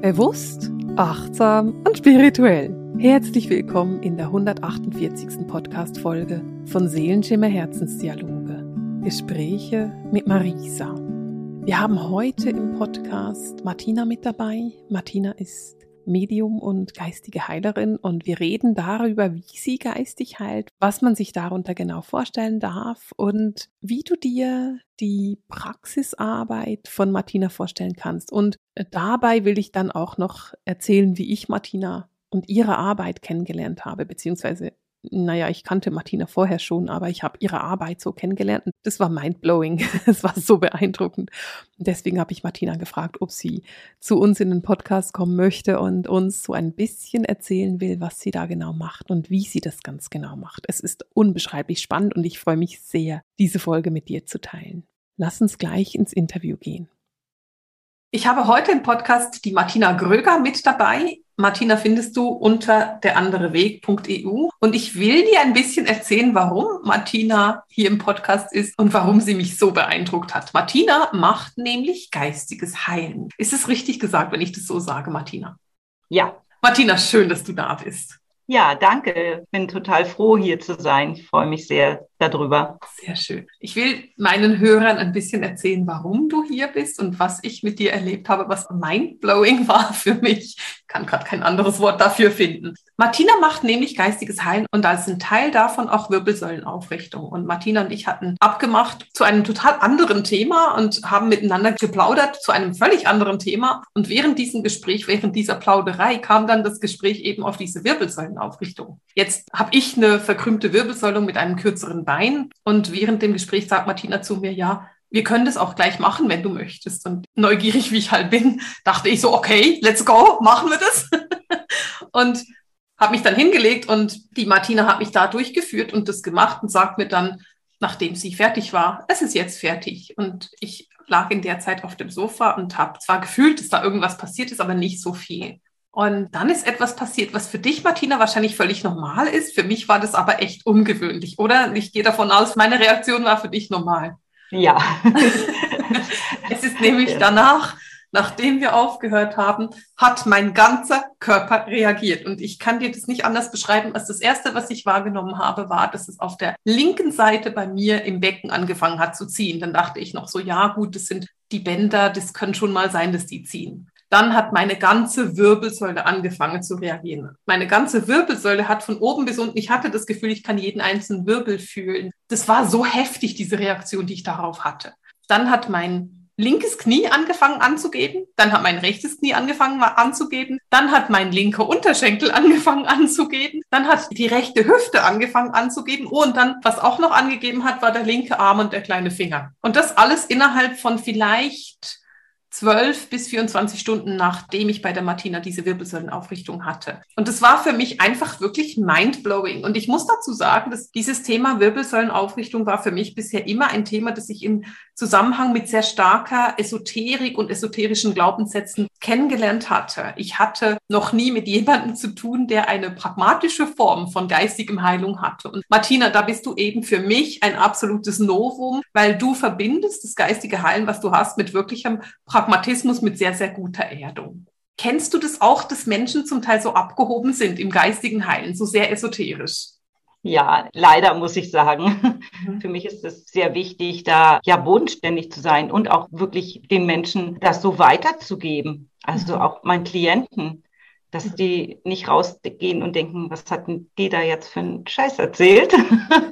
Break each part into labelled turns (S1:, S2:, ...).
S1: Bewusst, achtsam und spirituell. Herzlich willkommen in der 148. Podcast-Folge von Seelenschimmer Herzensdialoge. Gespräche mit Marisa. Wir haben heute im Podcast Martina mit dabei. Martina ist Medium und geistige Heilerin und wir reden darüber, wie sie geistig heilt, was man sich darunter genau vorstellen darf und wie du dir die Praxisarbeit von Martina vorstellen kannst. Und dabei will ich dann auch noch erzählen, wie ich Martina und ihre Arbeit kennengelernt habe, beziehungsweise naja, ich kannte Martina vorher schon, aber ich habe ihre Arbeit so kennengelernt das war mindblowing. Es war so beeindruckend. Deswegen habe ich Martina gefragt, ob sie zu uns in den Podcast kommen möchte und uns so ein bisschen erzählen will, was sie da genau macht und wie sie das ganz genau macht. Es ist unbeschreiblich spannend und ich freue mich sehr, diese Folge mit dir zu teilen. Lass uns gleich ins Interview gehen. Ich habe heute im Podcast die Martina Gröger mit dabei. Martina findest du unter derandereweg.eu und ich will dir ein bisschen erzählen, warum Martina hier im Podcast ist und warum sie mich so beeindruckt hat. Martina macht nämlich geistiges Heilen. Ist es richtig gesagt, wenn ich das so sage, Martina?
S2: Ja.
S1: Martina, schön, dass du da bist.
S2: Ja, danke. Bin total froh, hier zu sein. Ich freue mich sehr darüber.
S1: Sehr schön. Ich will meinen Hörern ein bisschen erzählen, warum du hier bist und was ich mit dir erlebt habe, was mindblowing war für mich. Ich kann gerade kein anderes Wort dafür finden. Martina macht nämlich geistiges Heilen und als ein Teil davon auch Wirbelsäulenaufrichtung. Und Martina und ich hatten abgemacht zu einem total anderen Thema und haben miteinander geplaudert zu einem völlig anderen Thema. Und während diesem Gespräch, während dieser Plauderei kam dann das Gespräch eben auf diese Wirbelsäulenaufrichtung. Jetzt habe ich eine verkrümmte Wirbelsäule mit einem kürzeren Bein und während dem Gespräch sagt Martina zu mir, ja, wir können das auch gleich machen, wenn du möchtest. Und neugierig wie ich halt bin, dachte ich so, okay, let's go, machen wir das. und habe mich dann hingelegt und die Martina hat mich da durchgeführt und das gemacht und sagt mir dann, nachdem sie fertig war, es ist jetzt fertig. Und ich lag in der Zeit auf dem Sofa und habe zwar gefühlt, dass da irgendwas passiert ist, aber nicht so viel. Und dann ist etwas passiert, was für dich, Martina, wahrscheinlich völlig normal ist. Für mich war das aber echt ungewöhnlich, oder? Ich gehe davon aus, meine Reaktion war für dich normal.
S2: Ja.
S1: es ist nämlich danach nachdem wir aufgehört haben, hat mein ganzer Körper reagiert. Und ich kann dir das nicht anders beschreiben, als das Erste, was ich wahrgenommen habe, war, dass es auf der linken Seite bei mir im Becken angefangen hat zu ziehen. Dann dachte ich noch so, ja gut, das sind die Bänder, das kann schon mal sein, dass die ziehen. Dann hat meine ganze Wirbelsäule angefangen zu reagieren. Meine ganze Wirbelsäule hat von oben bis unten, ich hatte das Gefühl, ich kann jeden einzelnen Wirbel fühlen. Das war so heftig, diese Reaktion, die ich darauf hatte. Dann hat mein linkes Knie angefangen anzugeben, dann hat mein rechtes Knie angefangen anzugeben, dann hat mein linker Unterschenkel angefangen anzugeben, dann hat die rechte Hüfte angefangen anzugeben oh, und dann, was auch noch angegeben hat, war der linke Arm und der kleine Finger. Und das alles innerhalb von vielleicht zwölf bis 24 Stunden, nachdem ich bei der Martina diese Wirbelsäulenaufrichtung hatte. Und es war für mich einfach wirklich mindblowing. Und ich muss dazu sagen, dass dieses Thema Wirbelsäulenaufrichtung war für mich bisher immer ein Thema, das ich im Zusammenhang mit sehr starker Esoterik und esoterischen Glaubenssätzen kennengelernt hatte. Ich hatte noch nie mit jemandem zu tun, der eine pragmatische Form von geistigem Heilung hatte. Und Martina, da bist du eben für mich ein absolutes Novum, weil du verbindest das geistige Heilen, was du hast, mit wirklichem Pragmatismus, mit sehr, sehr guter Erdung. Kennst du das auch, dass Menschen zum Teil so abgehoben sind im geistigen Heilen, so sehr esoterisch?
S2: Ja, leider muss ich sagen. Mhm. Für mich ist es sehr wichtig, da ja bodenständig zu sein und auch wirklich den Menschen das so weiterzugeben. Also mhm. auch meinen Klienten, dass mhm. die nicht rausgehen und denken, was hat denn die da jetzt für einen Scheiß erzählt,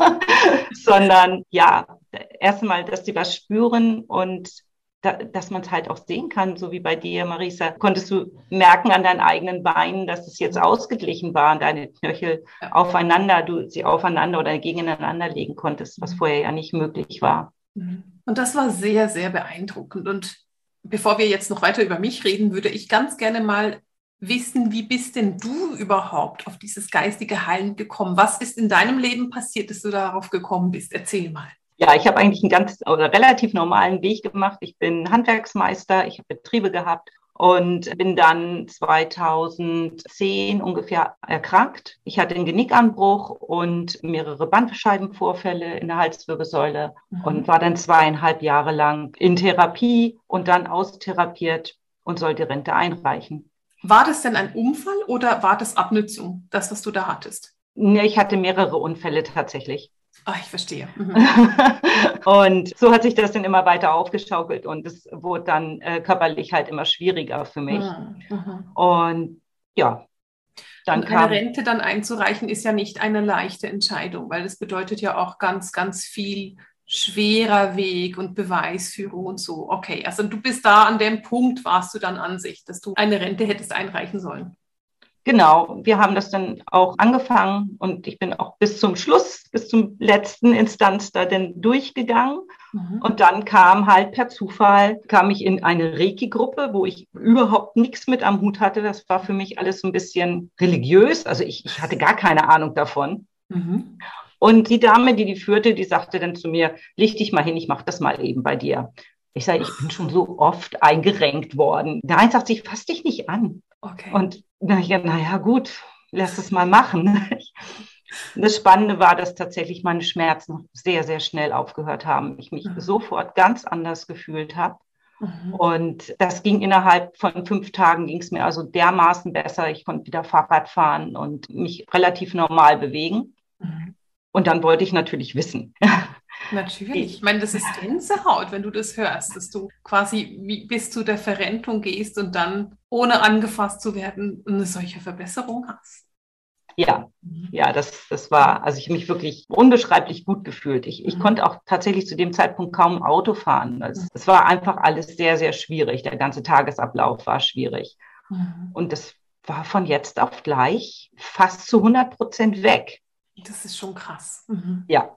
S2: sondern ja, erstmal, dass die was spüren und da, dass man es halt auch sehen kann, so wie bei dir, Marisa. Konntest du merken an deinen eigenen Beinen, dass es jetzt ausgeglichen war, deine Knöchel aufeinander, du sie aufeinander oder gegeneinander legen konntest, was vorher ja nicht möglich war.
S1: Mhm. Und das war sehr, sehr beeindruckend. Und bevor wir jetzt noch weiter über mich reden, würde ich ganz gerne mal wissen, wie bist denn du überhaupt auf dieses geistige Heilen gekommen? Was ist in deinem Leben passiert, dass du darauf gekommen bist? Erzähl mal.
S2: Ja, ich habe eigentlich einen ganz oder relativ normalen Weg gemacht. Ich bin Handwerksmeister, ich habe Betriebe gehabt und bin dann 2010 ungefähr erkrankt. Ich hatte einen Genickanbruch und mehrere Bandscheibenvorfälle in der Halswirbelsäule mhm. und war dann zweieinhalb Jahre lang in Therapie und dann austherapiert und soll die Rente einreichen.
S1: War das denn ein Unfall oder war das Abnützung, das, was du da hattest?
S2: Nee, ich hatte mehrere Unfälle tatsächlich.
S1: Ah, ich verstehe. Mhm.
S2: und so hat sich das dann immer weiter aufgeschaukelt und es wurde dann äh, körperlich halt immer schwieriger für mich. Mhm. mhm. Und ja,
S1: dann und eine Rente dann einzureichen ist ja nicht eine leichte Entscheidung, weil das bedeutet ja auch ganz, ganz viel schwerer Weg und Beweisführung und so. Okay, also du bist da an dem Punkt, warst du dann an sich, dass du eine Rente hättest einreichen sollen.
S2: Genau, wir haben das dann auch angefangen und ich bin auch bis zum Schluss, bis zum letzten Instanz da denn durchgegangen. Mhm. Und dann kam halt per Zufall, kam ich in eine Reiki-Gruppe, wo ich überhaupt nichts mit am Hut hatte. Das war für mich alles so ein bisschen religiös. Also ich, ich hatte gar keine Ahnung davon. Mhm. Und die Dame, die die führte, die sagte dann zu mir, leg dich mal hin, ich mache das mal eben bei dir. Ich sage, ich bin schon so oft eingerenkt worden. Nein, sagt sie, ich fass dich nicht an. Okay. Und na ja, naja, gut, lass es mal machen. Das Spannende war, dass tatsächlich meine Schmerzen sehr, sehr schnell aufgehört haben. Ich mich mhm. sofort ganz anders gefühlt habe. Mhm. Und das ging innerhalb von fünf Tagen, ging es mir also dermaßen besser. Ich konnte wieder Fahrrad fahren und mich relativ normal bewegen. Mhm. Und dann wollte ich natürlich wissen.
S1: Natürlich. Ich meine, das ist Gänsehaut, wenn du das hörst, dass du quasi bis zu der Verrentung gehst und dann, ohne angefasst zu werden, eine solche Verbesserung hast.
S2: Ja, mhm. ja, das, das war, also ich habe mich wirklich unbeschreiblich gut gefühlt. Ich, ich mhm. konnte auch tatsächlich zu dem Zeitpunkt kaum Auto fahren. Es, mhm. es war einfach alles sehr, sehr schwierig. Der ganze Tagesablauf war schwierig. Mhm. Und das war von jetzt auf gleich fast zu 100 Prozent weg.
S1: Das ist schon krass.
S2: Mhm. Ja,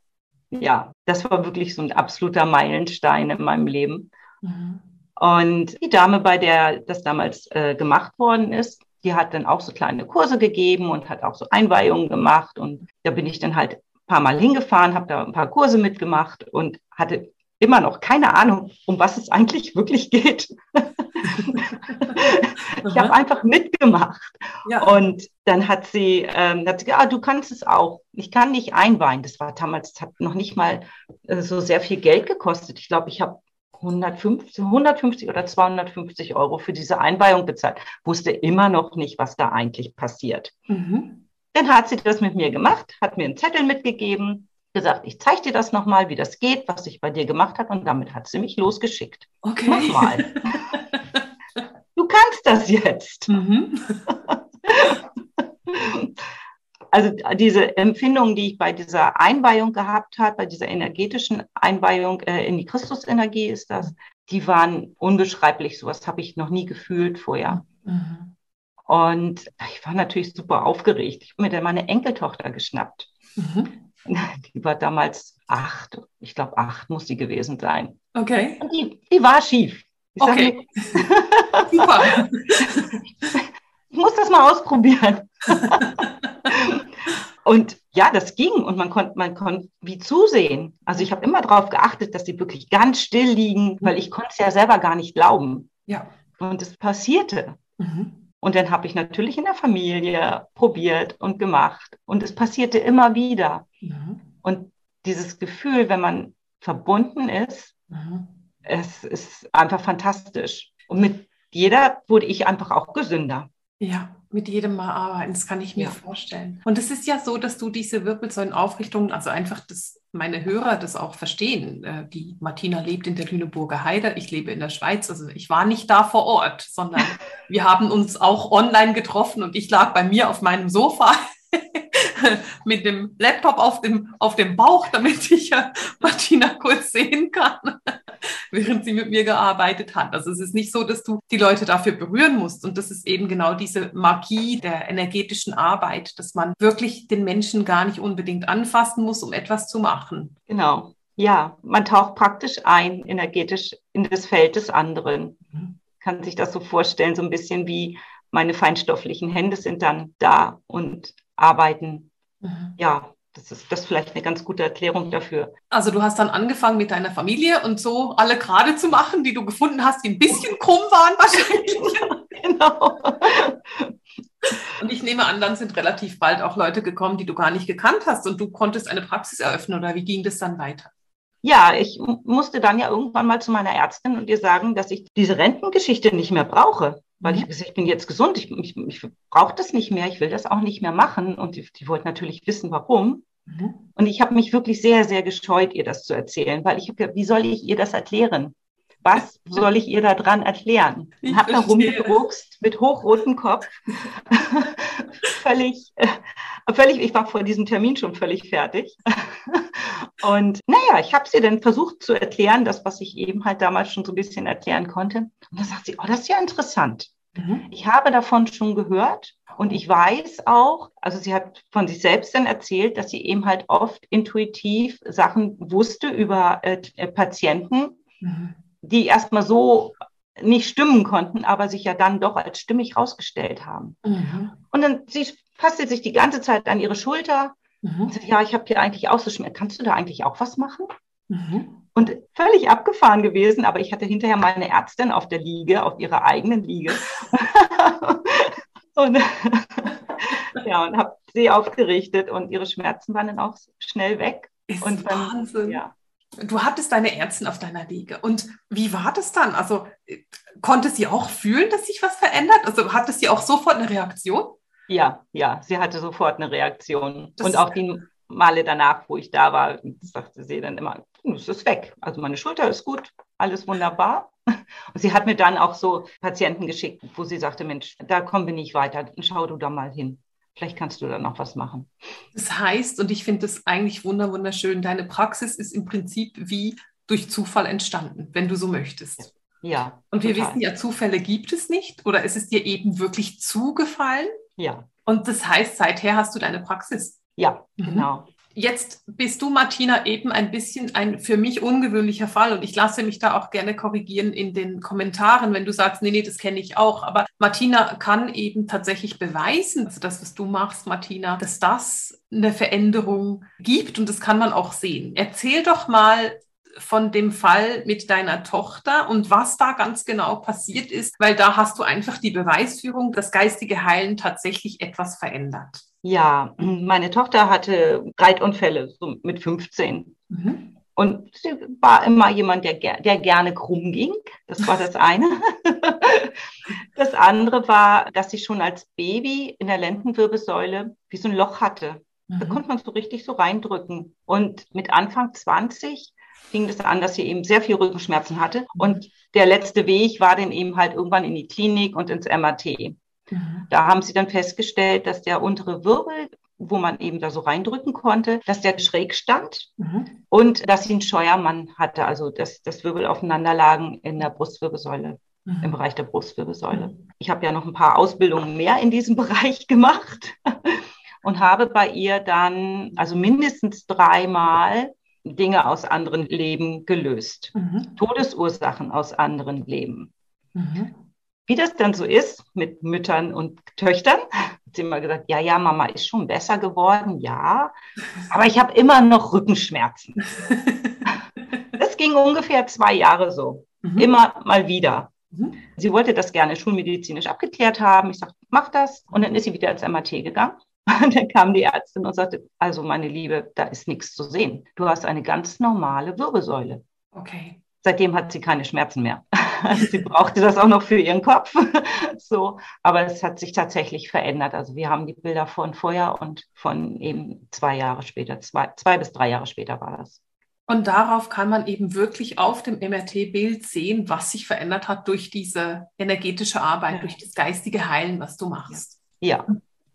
S2: ja, das war wirklich so ein absoluter Meilenstein in meinem Leben. Mhm. Und die Dame, bei der das damals äh, gemacht worden ist, die hat dann auch so kleine Kurse gegeben und hat auch so Einweihungen gemacht. Und da bin ich dann halt ein paar Mal hingefahren, habe da ein paar Kurse mitgemacht und hatte immer noch keine Ahnung, um was es eigentlich wirklich geht. ich habe einfach mitgemacht. Ja. Und dann hat sie, ähm, hat sie gesagt, ah, du kannst es auch. Ich kann nicht einweihen. Das war damals, das hat noch nicht mal äh, so sehr viel Geld gekostet. Ich glaube, ich habe 150, 150 oder 250 Euro für diese Einweihung bezahlt. Wusste immer noch nicht, was da eigentlich passiert. Mhm. Dann hat sie das mit mir gemacht, hat mir einen Zettel mitgegeben, gesagt, ich zeige dir das nochmal, wie das geht, was ich bei dir gemacht habe. Und damit hat sie mich losgeschickt.
S1: Okay. Mach mal.
S2: du kannst das jetzt. Mhm. also diese Empfindung, die ich bei dieser Einweihung gehabt habe, bei dieser energetischen Einweihung äh, in die Christusenergie ist das, die waren unbeschreiblich. Sowas habe ich noch nie gefühlt vorher. Mhm. Und ich war natürlich super aufgeregt. Ich habe mir dann meine Enkeltochter geschnappt. Mhm. Die war damals acht. Ich glaube, acht muss sie gewesen sein.
S1: Okay.
S2: Und die, die war schief.
S1: Ich okay.
S2: Super. ich muss das mal ausprobieren. und ja, das ging und man konnte man konnte wie zusehen. Also ich habe immer darauf geachtet, dass sie wirklich ganz still liegen, weil ich konnte es ja selber gar nicht glauben.
S1: Ja.
S2: Und es passierte. Mhm. Und dann habe ich natürlich in der Familie probiert und gemacht. Und es passierte immer wieder. Mhm. Und dieses Gefühl, wenn man verbunden ist, mhm. es ist einfach fantastisch. Und mit jeder wurde ich einfach auch gesünder.
S1: Ja, mit jedem Mal arbeiten, das kann ich mir ja. vorstellen. Und es ist ja so, dass du diese Wirbelsäulenaufrichtung, also einfach, dass meine Hörer das auch verstehen. Äh, die Martina lebt in der Lüneburger Heide, ich lebe in der Schweiz, also ich war nicht da vor Ort, sondern wir haben uns auch online getroffen und ich lag bei mir auf meinem Sofa mit dem Laptop auf dem, auf dem Bauch, damit ich ja Martina kurz sehen kann, während sie mit mir gearbeitet hat. Also es ist nicht so, dass du die Leute dafür berühren musst. Und das ist eben genau diese Magie der energetischen Arbeit, dass man wirklich den Menschen gar nicht unbedingt anfassen muss, um etwas zu machen.
S2: Genau. Ja, man taucht praktisch ein, energetisch in das Feld des anderen. Mhm. Kann sich das so vorstellen, so ein bisschen wie meine feinstofflichen Hände sind dann da und arbeiten. Mhm. Ja, das ist das ist vielleicht eine ganz gute Erklärung dafür.
S1: Also du hast dann angefangen mit deiner Familie und so alle gerade zu machen, die du gefunden hast, die ein bisschen krumm waren wahrscheinlich. genau. Und ich nehme an, dann sind relativ bald auch Leute gekommen, die du gar nicht gekannt hast und du konntest eine Praxis eröffnen oder wie ging das dann weiter?
S2: Ja, ich musste dann ja irgendwann mal zu meiner Ärztin und ihr sagen, dass ich diese Rentengeschichte nicht mehr brauche. Weil mhm. ich, ich bin jetzt gesund, ich, ich, ich brauche das nicht mehr, ich will das auch nicht mehr machen. Und die, die wollten natürlich wissen, warum. Mhm. Und ich habe mich wirklich sehr, sehr gescheut, ihr das zu erzählen, weil ich habe wie soll ich ihr das erklären? Was soll ich ihr da dran erklären? Ich habe da rumgedruckst mit hochrotem Kopf. völlig, äh, völlig, ich war vor diesem Termin schon völlig fertig. Und naja, ich habe sie dann versucht zu erklären, das, was ich eben halt damals schon so ein bisschen erklären konnte. Und dann sagt sie, oh, das ist ja interessant. Mhm. Ich habe davon schon gehört und ich weiß auch, also sie hat von sich selbst dann erzählt, dass sie eben halt oft intuitiv Sachen wusste über äh, Patienten, mhm die erstmal so nicht stimmen konnten, aber sich ja dann doch als stimmig rausgestellt haben. Mhm. Und dann sie fasste sich die ganze Zeit an ihre Schulter mhm. und sagt, ja, ich habe hier eigentlich auch so Schmerzen. Kannst du da eigentlich auch was machen? Mhm. Und völlig abgefahren gewesen, aber ich hatte hinterher meine Ärztin auf der Liege, auf ihrer eigenen Liege. und ja, und habe sie aufgerichtet und ihre Schmerzen waren dann auch schnell weg.
S1: Ist
S2: und
S1: dann, Wahnsinn. Ja, Du hattest deine Ärztin auf deiner Liege. Und wie war das dann? Also konnte sie auch fühlen, dass sich was verändert? Also hatte sie auch sofort eine Reaktion?
S2: Ja, ja, sie hatte sofort eine Reaktion. Das und auch die Male danach, wo ich da war, sagte sie dann immer, hm, es ist weg. Also meine Schulter ist gut, alles wunderbar. Und sie hat mir dann auch so Patienten geschickt, wo sie sagte, Mensch, da kommen wir nicht weiter, schau du da mal hin. Vielleicht kannst du da noch was machen.
S1: Das heißt, und ich finde das eigentlich wunderschön, deine Praxis ist im Prinzip wie durch Zufall entstanden, wenn du so möchtest.
S2: Ja.
S1: Und wir total. wissen ja, Zufälle gibt es nicht oder es ist dir eben wirklich zugefallen.
S2: Ja.
S1: Und das heißt, seither hast du deine Praxis.
S2: Ja, mhm. genau.
S1: Jetzt bist du, Martina, eben ein bisschen ein für mich ungewöhnlicher Fall und ich lasse mich da auch gerne korrigieren in den Kommentaren, wenn du sagst, nee, nee, das kenne ich auch. Aber Martina kann eben tatsächlich beweisen, also das, was du machst, Martina, dass das eine Veränderung gibt und das kann man auch sehen. Erzähl doch mal von dem Fall mit deiner Tochter und was da ganz genau passiert ist, weil da hast du einfach die Beweisführung, dass geistige Heilen tatsächlich etwas verändert.
S2: Ja, meine Tochter hatte Reitunfälle so mit 15. Mhm. Und sie war immer jemand, der, der gerne krumm ging. Das war das eine. das andere war, dass sie schon als Baby in der Lendenwirbelsäule wie so ein Loch hatte. Mhm. Da konnte man so richtig so reindrücken. Und mit Anfang 20 fing das an, dass sie eben sehr viel Rückenschmerzen hatte. Und der letzte Weg war dann eben halt irgendwann in die Klinik und ins MRT. Mhm. Da haben sie dann festgestellt, dass der untere Wirbel, wo man eben da so reindrücken konnte, dass der schräg stand mhm. und dass sie einen Scheuermann hatte, also dass das Wirbel aufeinander lagen in der Brustwirbelsäule mhm. im Bereich der Brustwirbelsäule. Mhm. Ich habe ja noch ein paar Ausbildungen mehr in diesem Bereich gemacht und habe bei ihr dann also mindestens dreimal Dinge aus anderen Leben gelöst, mhm. Todesursachen aus anderen Leben. Wie das dann so ist mit Müttern und Töchtern, hat sie immer gesagt, ja, ja, Mama ist schon besser geworden, ja, aber ich habe immer noch Rückenschmerzen. das ging ungefähr zwei Jahre so, mhm. immer mal wieder. Mhm. Sie wollte das gerne schulmedizinisch abgeklärt haben. Ich sagte, mach das. Und dann ist sie wieder ins MRT gegangen. Und dann kam die Ärztin und sagte, also meine Liebe, da ist nichts zu sehen. Du hast eine ganz normale Wirbelsäule.
S1: Okay.
S2: Seitdem hat sie keine Schmerzen mehr. sie brauchte das auch noch für ihren Kopf. so, aber es hat sich tatsächlich verändert. Also wir haben die Bilder von vorher und von eben zwei Jahre später, zwei, zwei bis drei Jahre später war das.
S1: Und darauf kann man eben wirklich auf dem MRT-Bild sehen, was sich verändert hat durch diese energetische Arbeit, ja. durch das geistige Heilen, was du machst.
S2: Ja,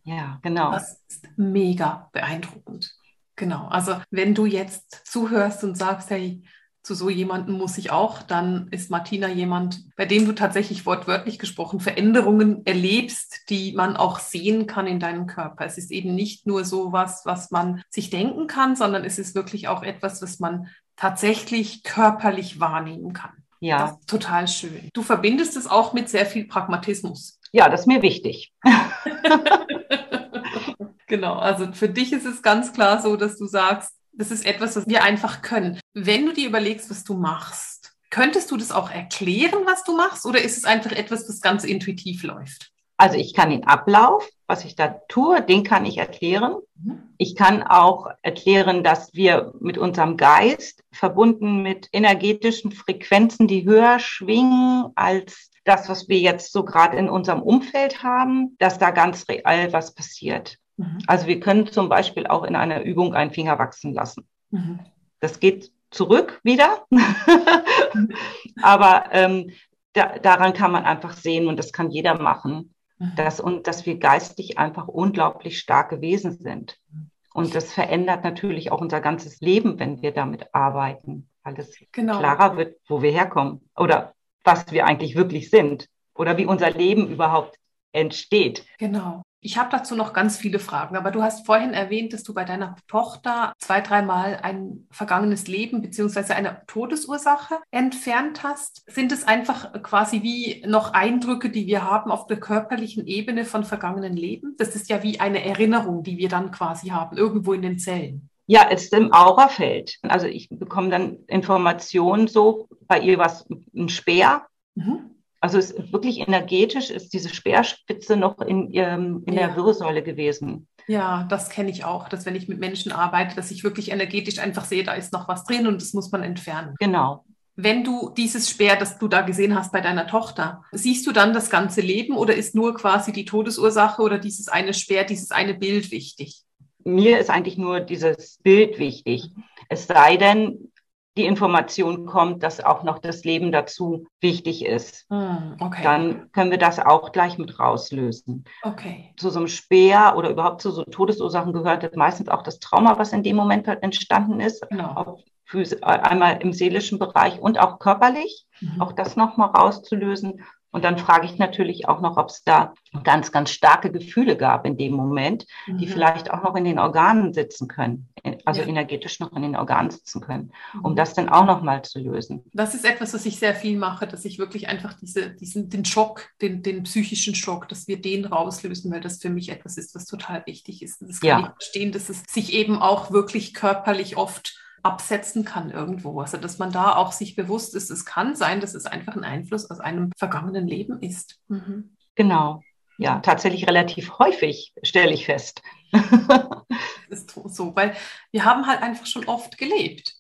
S2: ja, genau.
S1: Das ist mega beeindruckend. Genau. Also wenn du jetzt zuhörst und sagst, hey, zu so jemandem muss ich auch, dann ist Martina jemand, bei dem du tatsächlich wortwörtlich gesprochen Veränderungen erlebst, die man auch sehen kann in deinem Körper. Es ist eben nicht nur so was, was man sich denken kann, sondern es ist wirklich auch etwas, was man tatsächlich körperlich wahrnehmen kann.
S2: Ja.
S1: total schön. Du verbindest es auch mit sehr viel Pragmatismus.
S2: Ja, das ist mir wichtig.
S1: genau, also für dich ist es ganz klar so, dass du sagst, das ist etwas, was wir einfach können. Wenn du dir überlegst, was du machst, könntest du das auch erklären, was du machst, oder ist es einfach etwas, was ganz intuitiv läuft?
S2: Also ich kann den Ablauf, was ich da tue, den kann ich erklären. Mhm. Ich kann auch erklären, dass wir mit unserem Geist verbunden mit energetischen Frequenzen, die höher schwingen als das, was wir jetzt so gerade in unserem Umfeld haben, dass da ganz real was passiert. Mhm. Also wir können zum Beispiel auch in einer Übung einen Finger wachsen lassen. Mhm. Das geht zurück wieder. Aber ähm, da, daran kann man einfach sehen und das kann jeder machen, mhm. dass, und, dass wir geistig einfach unglaublich starke Wesen sind. Und das verändert natürlich auch unser ganzes Leben, wenn wir damit arbeiten, weil es genau. klarer wird, wo wir herkommen oder was wir eigentlich wirklich sind oder wie unser Leben überhaupt entsteht.
S1: Genau. Ich habe dazu noch ganz viele Fragen, aber du hast vorhin erwähnt, dass du bei deiner Tochter zwei, dreimal ein vergangenes Leben beziehungsweise eine Todesursache entfernt hast. Sind es einfach quasi wie noch Eindrücke, die wir haben auf der körperlichen Ebene von vergangenen Leben? Das ist ja wie eine Erinnerung, die wir dann quasi haben, irgendwo in den Zellen.
S2: Ja, es ist im Aurafeld. Also ich bekomme dann Informationen so, bei ihr was ein Speer. Mhm. Also es ist wirklich energetisch ist diese Speerspitze noch in, in ja. der Wirbelsäule gewesen.
S1: Ja, das kenne ich auch, dass wenn ich mit Menschen arbeite, dass ich wirklich energetisch einfach sehe, da ist noch was drin und das muss man entfernen.
S2: Genau.
S1: Wenn du dieses Speer, das du da gesehen hast bei deiner Tochter, siehst du dann das ganze Leben oder ist nur quasi die Todesursache oder dieses eine Speer, dieses eine Bild wichtig?
S2: Mir ist eigentlich nur dieses Bild wichtig. Es sei denn, die Information kommt, dass auch noch das Leben dazu wichtig ist. Hm, okay. Dann können wir das auch gleich mit rauslösen.
S1: Okay.
S2: Zu so einem Speer oder überhaupt zu so Todesursachen gehört meistens auch das Trauma, was in dem Moment halt entstanden ist. Genau. einmal im seelischen Bereich und auch körperlich. Mhm. Auch das nochmal rauszulösen. Und dann frage ich natürlich auch noch, ob es da ganz, ganz starke Gefühle gab in dem Moment, mhm. die vielleicht auch noch in den Organen sitzen können, also ja. energetisch noch in den Organen sitzen können, um mhm. das dann auch noch mal zu lösen.
S1: Das ist etwas, was ich sehr viel mache, dass ich wirklich einfach diese, diesen, den Schock, den, den psychischen Schock, dass wir den rauslösen, weil das für mich etwas ist, was total wichtig ist. Und das kann ja. ich verstehen, dass es sich eben auch wirklich körperlich oft absetzen kann irgendwo. Also dass man da auch sich bewusst ist, es kann sein, dass es einfach ein Einfluss aus einem vergangenen Leben ist.
S2: Mhm. Genau. Ja, tatsächlich relativ häufig, stelle ich fest.
S1: das ist so, weil wir haben halt einfach schon oft gelebt.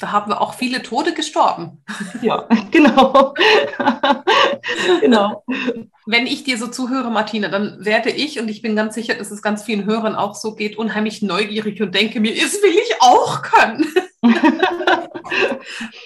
S1: Da haben wir auch viele Tode gestorben.
S2: Ja, genau.
S1: genau. Wenn ich dir so zuhöre, Martina, dann werde ich, und ich bin ganz sicher, dass es ganz vielen Hörern auch so geht, unheimlich neugierig und denke mir, das will ich auch können.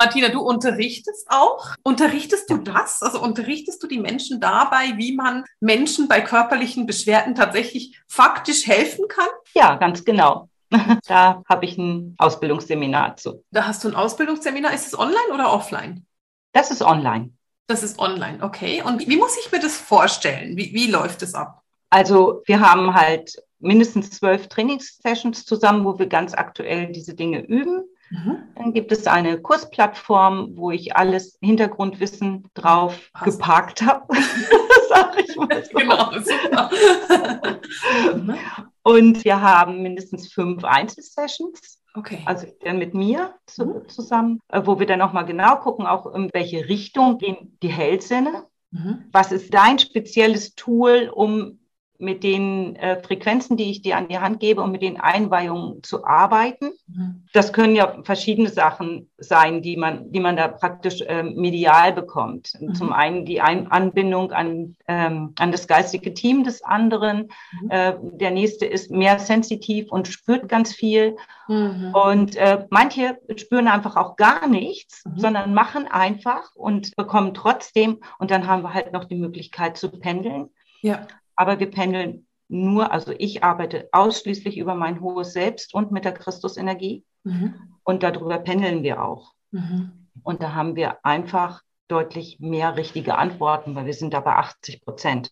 S1: Martina, du unterrichtest auch. Unterrichtest du das? Also unterrichtest du die Menschen dabei, wie man Menschen bei körperlichen Beschwerden tatsächlich faktisch helfen kann?
S2: Ja, ganz genau. Da habe ich ein Ausbildungsseminar zu.
S1: Da hast du ein Ausbildungsseminar. Ist es online oder offline?
S2: Das ist online.
S1: Das ist online, okay. Und wie muss ich mir das vorstellen? Wie, wie läuft es ab?
S2: Also wir haben halt mindestens zwölf Trainingssessions zusammen, wo wir ganz aktuell diese Dinge üben. Mhm. Dann gibt es eine Kursplattform, wo ich alles Hintergrundwissen drauf Hast geparkt habe. Sag ich so. Genau, super. Und wir haben mindestens fünf Einzelsessions. Okay. Also mit mir zu, mhm. zusammen, äh, wo wir dann nochmal genau gucken, auch in welche Richtung gehen die Hellsinne. Mhm. Was ist dein spezielles Tool, um mit den äh, Frequenzen, die ich dir an die Hand gebe, um mit den Einweihungen zu arbeiten. Mhm. Das können ja verschiedene Sachen sein, die man, die man da praktisch äh, medial bekommt. Mhm. Zum einen die Ein Anbindung an, ähm, an das geistige Team des anderen. Mhm. Äh, der nächste ist mehr sensitiv und spürt ganz viel. Mhm. Und äh, manche spüren einfach auch gar nichts, mhm. sondern machen einfach und bekommen trotzdem. Und dann haben wir halt noch die Möglichkeit zu pendeln. Ja. Aber wir pendeln nur, also ich arbeite ausschließlich über mein hohes Selbst und mit der Christusenergie. Mhm. Und darüber pendeln wir auch. Mhm. Und da haben wir einfach deutlich mehr richtige Antworten, weil wir sind da bei 80 Prozent.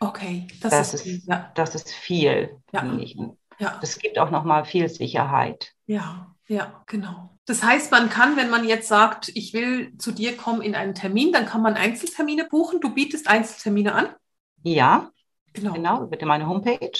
S1: Okay,
S2: das, das ist, ist ja. das ist viel. Ja. Ja. Das gibt auch nochmal viel Sicherheit.
S1: Ja, ja, genau. Das heißt, man kann, wenn man jetzt sagt, ich will zu dir kommen in einen Termin, dann kann man Einzeltermine buchen. Du bietest Einzeltermine an?
S2: Ja, Genau. Genau, bitte meine Homepage.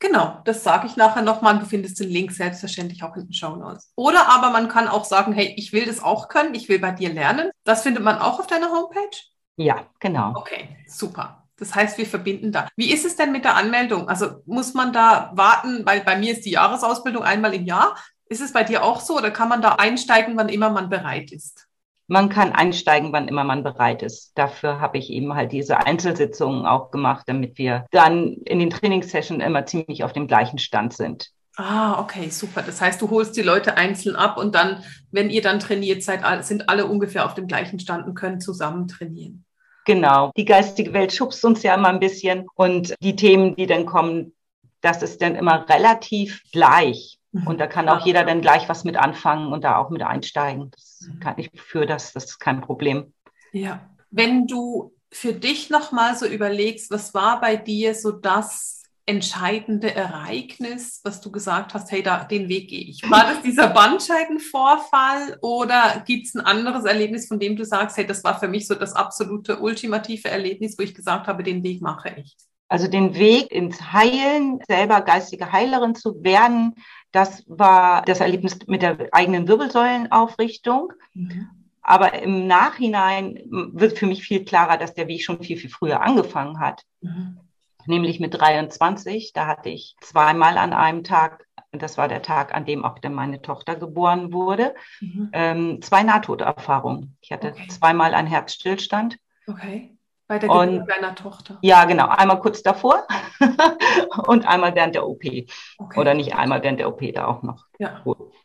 S1: Genau, das sage ich nachher nochmal. Du findest den Link selbstverständlich auch in den Show Notes. Oder aber man kann auch sagen, hey, ich will das auch können, ich will bei dir lernen. Das findet man auch auf deiner Homepage?
S2: Ja, genau.
S1: Okay, super. Das heißt, wir verbinden da. Wie ist es denn mit der Anmeldung? Also muss man da warten, weil bei mir ist die Jahresausbildung einmal im Jahr. Ist es bei dir auch so oder kann man da einsteigen, wann immer man bereit ist?
S2: Man kann einsteigen, wann immer man bereit ist. Dafür habe ich eben halt diese Einzelsitzungen auch gemacht, damit wir dann in den Trainingssessions immer ziemlich auf dem gleichen Stand sind.
S1: Ah, okay, super. Das heißt, du holst die Leute einzeln ab und dann, wenn ihr dann trainiert seid, sind alle ungefähr auf dem gleichen Stand und können zusammen trainieren.
S2: Genau. Die geistige Welt schubst uns ja immer ein bisschen und die Themen, die dann kommen, das ist dann immer relativ gleich. Und da kann auch jeder dann gleich was mit anfangen und da auch mit einsteigen. Das mhm. kann ich für das, das ist kein Problem.
S1: Ja. Wenn du für dich nochmal so überlegst, was war bei dir so das entscheidende Ereignis, was du gesagt hast, hey, da den Weg gehe ich. War das dieser Bandscheibenvorfall oder gibt es ein anderes Erlebnis, von dem du sagst, hey, das war für mich so das absolute ultimative Erlebnis, wo ich gesagt habe, den Weg mache ich?
S2: Also den Weg ins Heilen, selber geistige Heilerin zu werden, das war das Erlebnis mit der eigenen Wirbelsäulenaufrichtung. Mhm. Aber im Nachhinein wird für mich viel klarer, dass der Weg schon viel, viel früher angefangen hat. Mhm. Nämlich mit 23. Da hatte ich zweimal an einem Tag, das war der Tag, an dem auch dann meine Tochter geboren wurde, mhm. ähm, zwei Nahtoderfahrungen. Ich hatte okay. zweimal einen Herzstillstand.
S1: Okay. Bei der Geburt und, deiner Tochter?
S2: Ja, genau. Einmal kurz davor und einmal während der OP. Okay. Oder nicht einmal während der OP, da auch noch. Ja.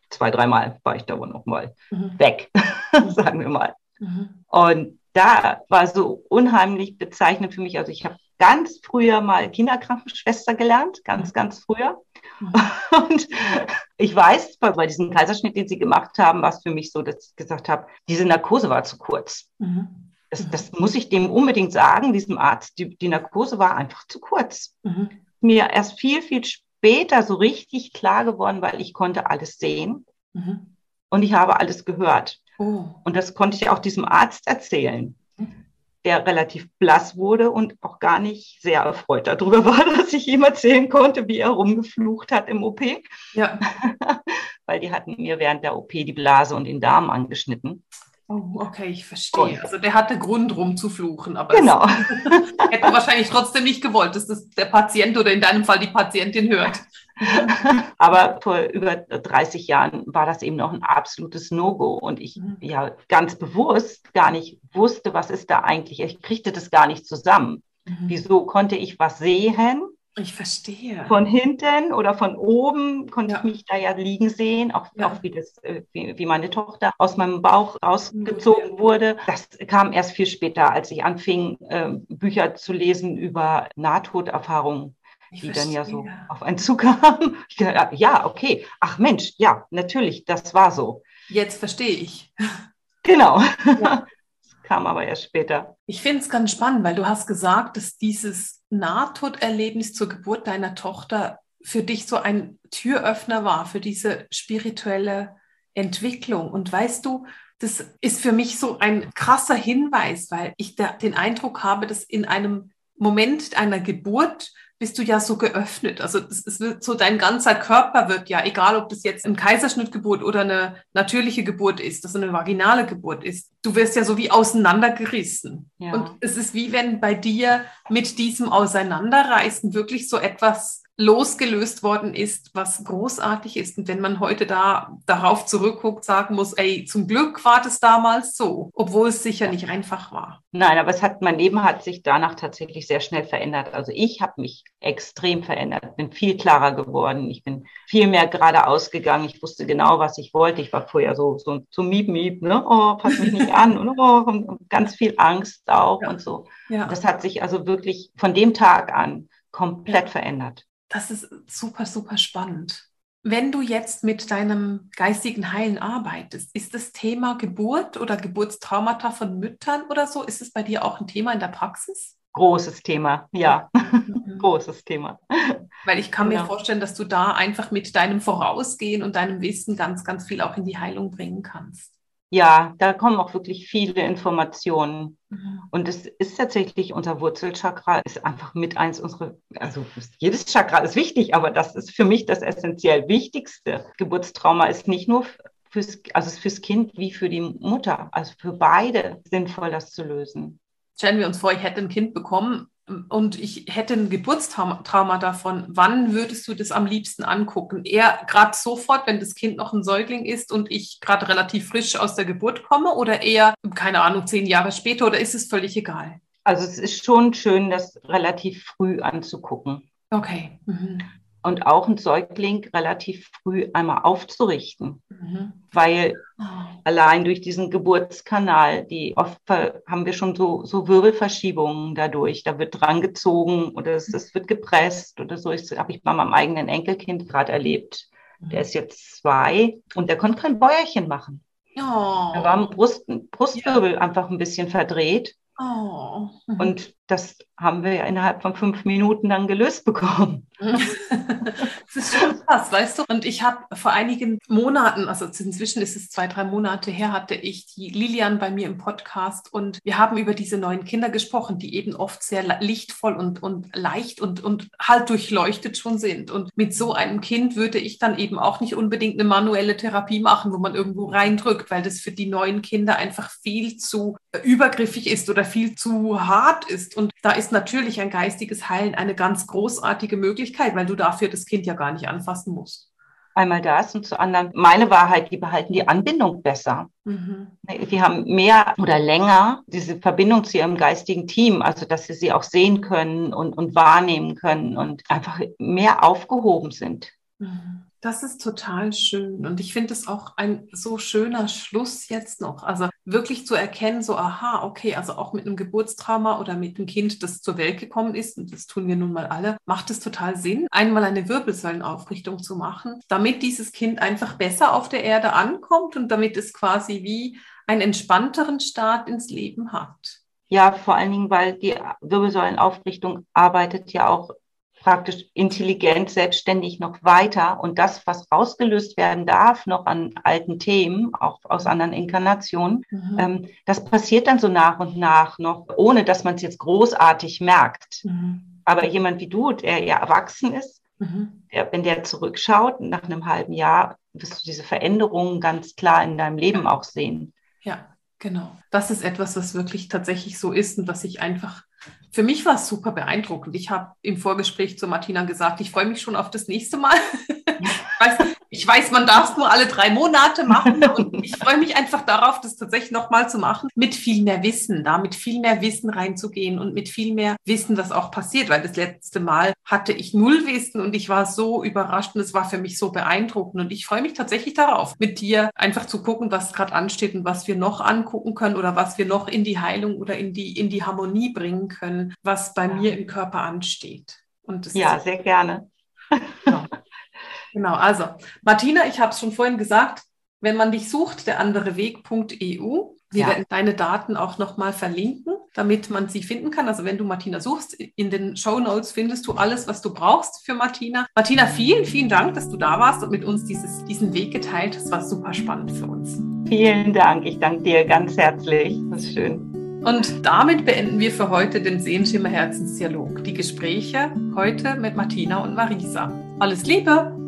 S2: Zwei, dreimal war ich da wohl noch mal mhm. weg, sagen wir mal. Mhm. Und da war so unheimlich bezeichnend für mich. Also ich habe ganz früher mal Kinderkrankenschwester gelernt, ganz, mhm. ganz früher. Mhm. Und ich weiß, bei, bei, diesem Kaiserschnitt, den sie gemacht haben, war es für mich so, dass ich gesagt habe, diese Narkose war zu kurz. Mhm. Das, das muss ich dem unbedingt sagen, diesem Arzt. Die, die Narkose war einfach zu kurz. Mhm. Mir erst viel, viel später so richtig klar geworden, weil ich konnte alles sehen mhm. und ich habe alles gehört. Oh. Und das konnte ich auch diesem Arzt erzählen, der relativ blass wurde und auch gar nicht sehr erfreut darüber war, dass ich ihm erzählen konnte, wie er rumgeflucht hat im OP. Ja. weil die hatten mir während der OP die Blase und den Darm angeschnitten.
S1: Oh, okay, ich verstehe. Also der hatte Grund rumzufluchen, aber
S2: genau.
S1: hätte wahrscheinlich trotzdem nicht gewollt, dass das der Patient oder in deinem Fall die Patientin hört.
S2: aber vor über 30 Jahren war das eben noch ein absolutes No-Go und ich mhm. ja ganz bewusst gar nicht wusste, was ist da eigentlich. Ich kriegte das gar nicht zusammen. Mhm. Wieso konnte ich was sehen?
S1: Ich verstehe.
S2: Von hinten oder von oben konnte ja. ich mich da ja liegen sehen, auch, ja. auch wie, das, äh, wie, wie, meine Tochter aus meinem Bauch rausgezogen wurde. Das kam erst viel später, als ich anfing, äh, Bücher zu lesen über Nahtoderfahrungen die verstehe. dann ja so auf einen Zug kamen. Ich dachte, ja, okay. Ach Mensch, ja, natürlich, das war so.
S1: Jetzt verstehe ich.
S2: Genau. Ja. Kam aber erst später.
S1: Ich finde es ganz spannend, weil du hast gesagt, dass dieses Nahtoderlebnis zur Geburt deiner Tochter für dich so ein Türöffner war für diese spirituelle Entwicklung. Und weißt du, das ist für mich so ein krasser Hinweis, weil ich den Eindruck habe, dass in einem Moment einer Geburt bist du ja so geöffnet. Also das ist so dein ganzer Körper wird ja, egal ob das jetzt eine Kaiserschnittgeburt oder eine natürliche Geburt ist, das eine vaginale Geburt ist, du wirst ja so wie auseinandergerissen. Ja. Und es ist wie wenn bei dir mit diesem Auseinanderreißen wirklich so etwas losgelöst worden ist, was großartig ist. Und wenn man heute da darauf zurückguckt, sagen muss, ey, zum Glück war das damals so, obwohl es sicher nicht einfach war.
S2: Nein, aber es hat, mein Leben hat sich danach tatsächlich sehr schnell verändert. Also ich habe mich extrem verändert, bin viel klarer geworden. Ich bin viel mehr geradeaus gegangen. Ich wusste genau, was ich wollte. Ich war vorher so, so, so miep, miep, ne? Oh, pass mich nicht an. Und, oh, ganz viel Angst auch ja. und so. Ja. Das hat sich also wirklich von dem Tag an komplett ja. verändert.
S1: Das ist super, super spannend. Wenn du jetzt mit deinem geistigen Heilen arbeitest, ist das Thema Geburt oder Geburtstraumata von Müttern oder so, ist es bei dir auch ein Thema in der Praxis?
S2: Großes Thema, ja. Mhm. Großes Thema.
S1: Weil ich kann genau. mir vorstellen, dass du da einfach mit deinem Vorausgehen und deinem Wissen ganz, ganz viel auch in die Heilung bringen kannst
S2: ja, da kommen auch wirklich viele Informationen. Mhm. Und es ist tatsächlich unser Wurzelchakra, ist einfach mit eins unserer, also jedes Chakra ist wichtig, aber das ist für mich das essentiell wichtigste. Geburtstrauma ist nicht nur fürs, also fürs Kind wie für die Mutter, also für beide sinnvoll, das zu lösen.
S1: Stellen wir uns vor, ich hätte ein Kind bekommen und ich hätte ein Geburtstrauma davon, wann würdest du das am liebsten angucken? Eher gerade sofort, wenn das Kind noch ein Säugling ist und ich gerade relativ frisch aus der Geburt komme oder eher, keine Ahnung, zehn Jahre später oder ist es völlig egal?
S2: Also es ist schon schön, das relativ früh anzugucken.
S1: Okay. Mhm
S2: und auch ein Säugling relativ früh einmal aufzurichten, mhm. weil oh. allein durch diesen Geburtskanal, die oft haben wir schon so, so Wirbelverschiebungen dadurch, da wird dran gezogen oder es, es wird gepresst oder so. Das habe ich bei meinem eigenen Enkelkind gerade erlebt. Der ist jetzt zwei und der konnte kein Bäuerchen machen. Oh. Da war Brust, Brustwirbel ja. einfach ein bisschen verdreht. Oh. Mhm. Und das haben wir ja innerhalb von fünf Minuten dann gelöst bekommen.
S1: das ist schon krass, weißt du? Und ich habe vor einigen Monaten, also inzwischen ist es zwei, drei Monate her, hatte ich die Lilian bei mir im Podcast und wir haben über diese neuen Kinder gesprochen, die eben oft sehr lichtvoll und, und leicht und, und halt durchleuchtet schon sind. Und mit so einem Kind würde ich dann eben auch nicht unbedingt eine manuelle Therapie machen, wo man irgendwo reindrückt, weil das für die neuen Kinder einfach viel zu übergriffig ist oder viel zu hart ist. Und da ist natürlich ein geistiges Heilen eine ganz großartige Möglichkeit, weil du dafür das Kind ja gar nicht anfassen musst.
S2: Einmal das und zu anderen, meine Wahrheit, die behalten die Anbindung besser. Mhm. Die haben mehr oder länger diese Verbindung zu ihrem geistigen Team, also dass sie sie auch sehen können und, und wahrnehmen können und einfach mehr aufgehoben sind.
S1: Mhm. Das ist total schön. Und ich finde es auch ein so schöner Schluss jetzt noch. Also wirklich zu erkennen, so, aha, okay, also auch mit einem Geburtstrauma oder mit einem Kind, das zur Welt gekommen ist, und das tun wir nun mal alle, macht es total Sinn, einmal eine Wirbelsäulenaufrichtung zu machen, damit dieses Kind einfach besser auf der Erde ankommt und damit es quasi wie einen entspannteren Start ins Leben hat.
S2: Ja, vor allen Dingen, weil die Wirbelsäulenaufrichtung arbeitet ja auch praktisch intelligent, selbstständig noch weiter. Und das, was rausgelöst werden darf, noch an alten Themen, auch aus anderen Inkarnationen, mhm. ähm, das passiert dann so nach und nach noch, ohne dass man es jetzt großartig merkt. Mhm. Aber jemand wie du, der ja erwachsen ist, mhm. der, wenn der zurückschaut, nach einem halben Jahr, wirst du diese Veränderungen ganz klar in deinem Leben auch sehen.
S1: Ja, genau. Das ist etwas, was wirklich tatsächlich so ist und was ich einfach für mich war es super beeindruckend. Ich habe im Vorgespräch zu Martina gesagt, ich freue mich schon auf das nächste Mal. ich weiß, man darf es nur alle drei Monate machen und ich freue mich einfach darauf, das tatsächlich nochmal zu machen, mit viel mehr Wissen, da mit viel mehr Wissen reinzugehen und mit viel mehr Wissen, was auch passiert, weil das letzte Mal hatte ich null Wissen und ich war so überrascht und es war für mich so beeindruckend und ich freue mich tatsächlich darauf, mit dir einfach zu gucken, was gerade ansteht und was wir noch angucken können oder was wir noch in die Heilung oder in die, in die Harmonie bringen können, was bei mir im Körper ansteht.
S2: Und ja, sehr gerne.
S1: Genau. Genau, also Martina, ich habe es schon vorhin gesagt, wenn man dich sucht, der andere Weg.eu. Wir ja. werden deine Daten auch nochmal verlinken, damit man sie finden kann. Also wenn du Martina suchst, in den Show Notes findest du alles, was du brauchst für Martina. Martina, vielen, vielen Dank, dass du da warst und mit uns dieses, diesen Weg geteilt hast. Das war super spannend für uns.
S2: Vielen Dank. Ich danke dir ganz herzlich. Das ist schön.
S1: Und damit beenden wir für heute den Sehenschimmer Herzensdialog. Die Gespräche heute mit Martina und Marisa. Alles Liebe!